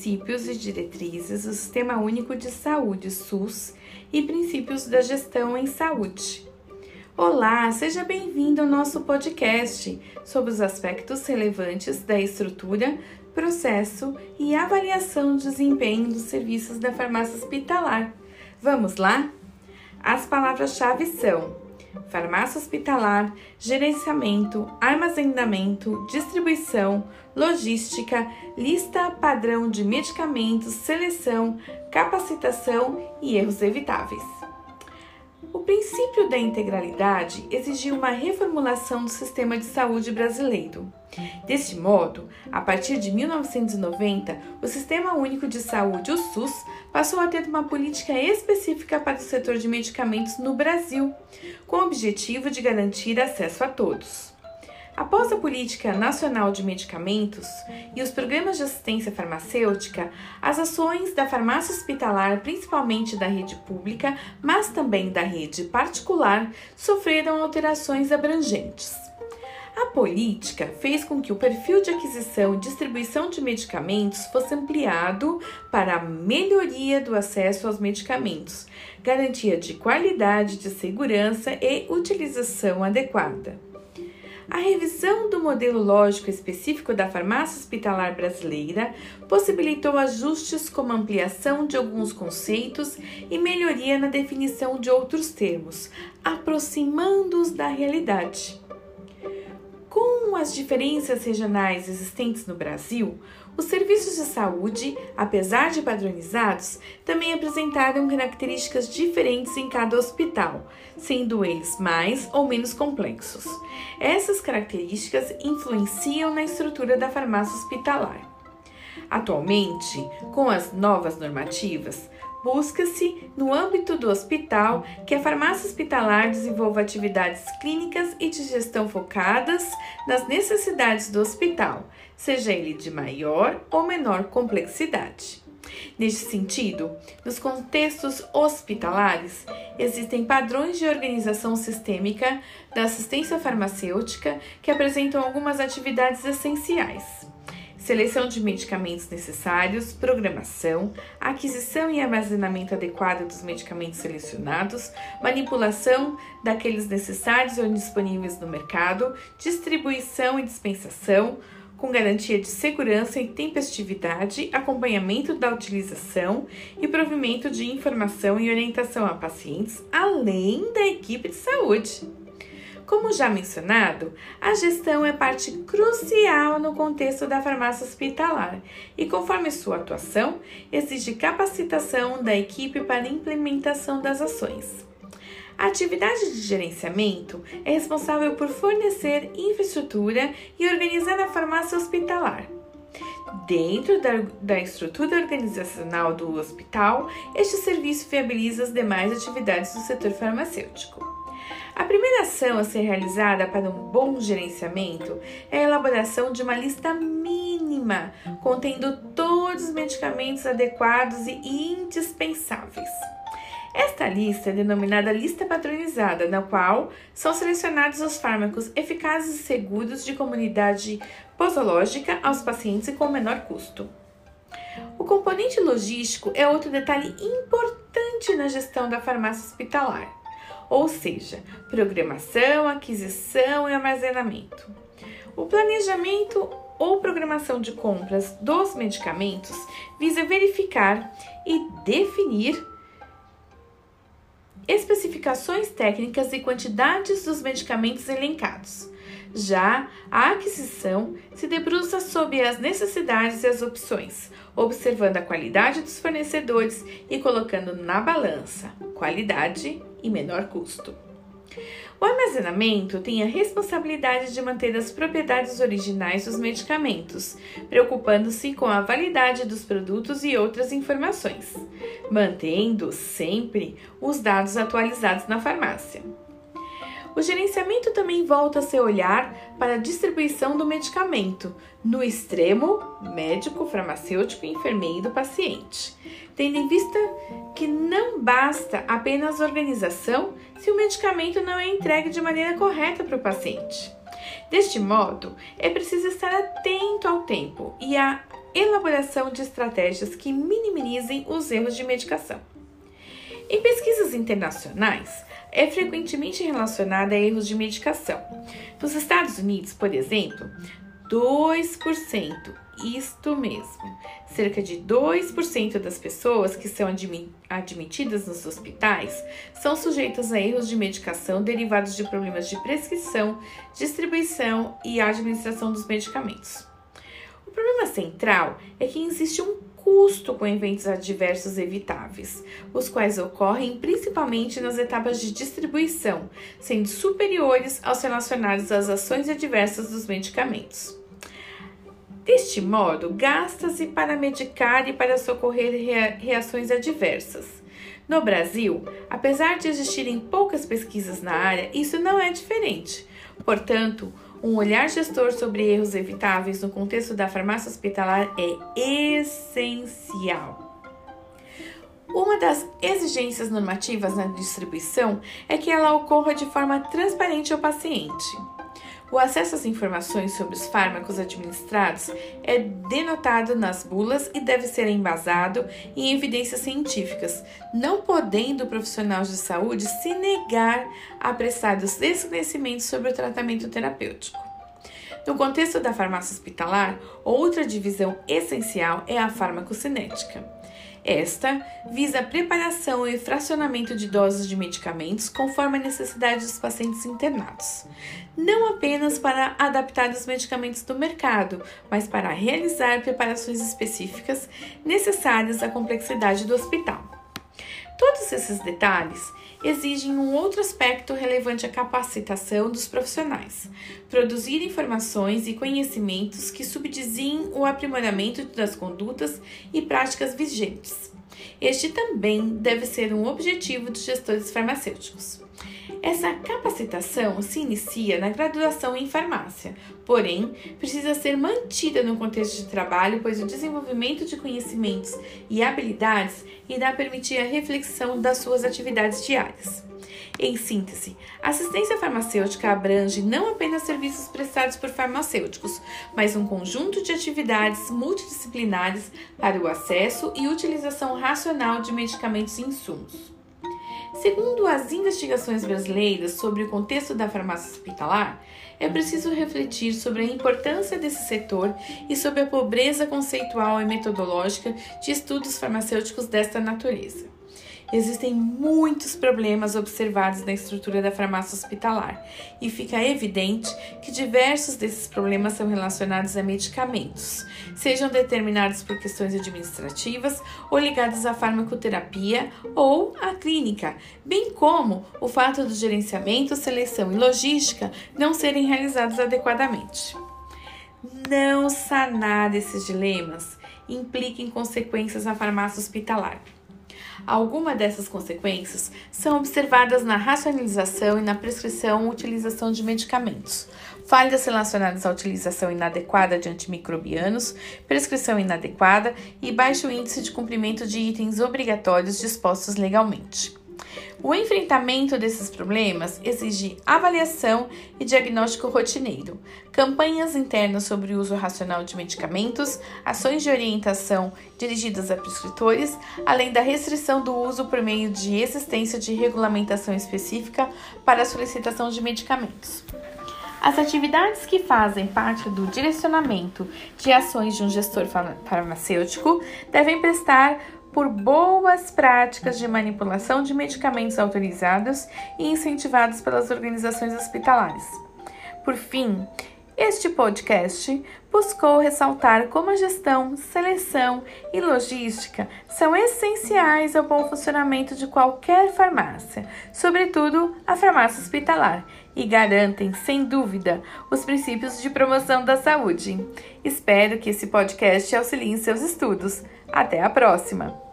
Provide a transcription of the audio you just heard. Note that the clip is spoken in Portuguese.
princípios e diretrizes do Sistema Único de Saúde, SUS, e princípios da gestão em saúde. Olá, seja bem-vindo ao nosso podcast sobre os aspectos relevantes da estrutura, processo e avaliação do desempenho dos serviços da farmácia hospitalar. Vamos lá? As palavras-chave são farmácia hospitalar, gerenciamento, armazenamento, distribuição, logística, lista padrão de medicamentos, seleção, capacitação e erros evitáveis. O princípio da integralidade exigiu uma reformulação do sistema de saúde brasileiro. Deste modo, a partir de 1990, o Sistema Único de Saúde, o SUS, passou a ter uma política específica para o setor de medicamentos no Brasil, com o objetivo de garantir acesso a todos. Após a Política Nacional de Medicamentos e os programas de assistência farmacêutica, as ações da farmácia hospitalar, principalmente da rede pública, mas também da rede particular, sofreram alterações abrangentes. A política fez com que o perfil de aquisição e distribuição de medicamentos fosse ampliado para a melhoria do acesso aos medicamentos, garantia de qualidade, de segurança e utilização adequada. A revisão do modelo lógico específico da farmácia hospitalar brasileira possibilitou ajustes como ampliação de alguns conceitos e melhoria na definição de outros termos, aproximando-os da realidade. Com as diferenças regionais existentes no Brasil, os serviços de saúde, apesar de padronizados, também apresentaram características diferentes em cada hospital, sendo eles mais ou menos complexos. Essas características influenciam na estrutura da farmácia hospitalar. Atualmente, com as novas normativas, busca-se, no âmbito do hospital, que a farmácia hospitalar desenvolva atividades clínicas e de gestão focadas nas necessidades do hospital, seja ele de maior ou menor complexidade. Neste sentido, nos contextos hospitalares, existem padrões de organização sistêmica da assistência farmacêutica que apresentam algumas atividades essenciais seleção de medicamentos necessários, programação, aquisição e armazenamento adequado dos medicamentos selecionados, manipulação daqueles necessários ou disponíveis no mercado, distribuição e dispensação, com garantia de segurança e tempestividade, acompanhamento da utilização e provimento de informação e orientação a pacientes, além da equipe de saúde. Como já mencionado, a gestão é parte crucial no contexto da farmácia hospitalar e, conforme sua atuação, exige capacitação da equipe para implementação das ações. A atividade de gerenciamento é responsável por fornecer infraestrutura e organizar a farmácia hospitalar. Dentro da, da, estrutura organizacional do hospital, este serviço viabiliza as demais atividades do setor farmacêutico. A primeira ação a ser realizada para um bom gerenciamento é a elaboração de uma lista mínima contendo todos os medicamentos adequados e indispensáveis. Esta lista é denominada lista padronizada, na qual são selecionados os fármacos eficazes e seguros de comunidade posológica aos pacientes com menor custo. O componente logístico é outro detalhe importante na gestão da farmácia hospitalar ou seja, programação, aquisição e armazenamento. O planejamento ou programação de compras dos medicamentos visa verificar e definir especificações técnicas e quantidades dos medicamentos elencados. Já a aquisição se debruça sobre as necessidades e as opções, observando a qualidade dos fornecedores e colocando na balança qualidade e menor custo. O armazenamento tem a responsabilidade de manter as propriedades originais dos medicamentos, preocupando-se com a validade dos produtos e outras informações, mantendo sempre os dados atualizados na farmácia. O gerenciamento também volta seu olhar para a distribuição do medicamento, no extremo médico, farmacêutico e enfermeiro paciente, tendo em vista que não basta apenas organização se o medicamento não é entregue de maneira correta para o paciente. Deste modo, é preciso estar atento ao tempo e à elaboração de estratégias que minimizem os erros de medicação. Em pesquisas internacionais, é frequentemente relacionada a erros de medicação. Nos Estados Unidos, por exemplo, 2%, isto mesmo, cerca de 2% das pessoas que são admitidas nos hospitais são sujeitas a erros de medicação derivados de problemas de prescrição, distribuição e administração dos medicamentos. O problema central é que existe um custo com eventos adversos evitáveis, os quais ocorrem principalmente nas etapas de distribuição, sendo superiores aos relacionados às ações adversas dos medicamentos. Deste modo, gasta-se para medicar e para socorrer reações adversas. No Brasil, apesar de existirem poucas pesquisas na área, isso não é diferente. Portanto, um olhar gestor sobre erros evitáveis no contexto da farmácia hospitalar é essencial. Uma das exigências normativas na distribuição é que ela ocorra de forma transparente ao paciente. O acesso às informações sobre os fármacos administrados é denotado nas bulas e deve ser embasado em evidências científicas, não podendo o profissional de saúde se negar a prestar os desconhecimentos sobre o tratamento terapêutico. No contexto da farmácia hospitalar, outra divisão essencial é a farmacocinética. Esta visa a preparação e fracionamento de doses de medicamentos conforme a necessidade dos pacientes internados, não apenas para adaptar os medicamentos do mercado, mas para realizar preparações específicas necessárias à complexidade do hospital. Todos esses detalhes exigem um outro aspecto relevante à capacitação dos profissionais: produzir informações e conhecimentos que subdiziem o aprimoramento das condutas e práticas vigentes. Este também deve ser um objetivo dos gestores farmacêuticos. Essa capacitação se inicia na graduação em farmácia, porém, precisa ser mantida no contexto de trabalho, pois o desenvolvimento de conhecimentos e habilidades irá permitir a reflexão das suas atividades diárias. Em síntese, assistência farmacêutica abrange não apenas serviços prestados por farmacêuticos, mas um conjunto de atividades multidisciplinares para o acesso e utilização racional de medicamentos e insumos. Segundo as investigações brasileiras sobre o contexto da farmácia hospitalar, é preciso refletir sobre a importância desse setor e sobre a pobreza conceitual e metodológica de estudos farmacêuticos desta natureza. Existem muitos problemas observados na estrutura da farmácia hospitalar e fica evidente que diversos desses problemas são relacionados a medicamentos, sejam determinados por questões administrativas ou ligados à farmacoterapia ou à clínica, bem como o fato do gerenciamento, seleção e logística não serem realizados adequadamente. Não sanar esses dilemas implica em consequências na farmácia hospitalar. Algumas dessas consequências são observadas na racionalização e na prescrição ou utilização de medicamentos, falhas relacionadas à utilização inadequada de antimicrobianos, prescrição inadequada e baixo índice de cumprimento de itens obrigatórios dispostos legalmente. O enfrentamento desses problemas exige avaliação e diagnóstico rotineiro, campanhas internas sobre o uso racional de medicamentos, ações de orientação dirigidas a prescritores, além da restrição do uso por meio de existência de regulamentação específica para a solicitação de medicamentos. As atividades que fazem parte do direcionamento de ações de um gestor farmacêutico devem prestar por boas práticas de manipulação de medicamentos autorizados e incentivados pelas organizações hospitalares. Por fim, este podcast buscou ressaltar como a gestão, seleção e logística são essenciais ao bom funcionamento de qualquer farmácia, sobretudo a farmácia hospitalar, e garantem, sem dúvida, os princípios de promoção da saúde. Espero que esse podcast auxilie em seus estudos. Até a próxima!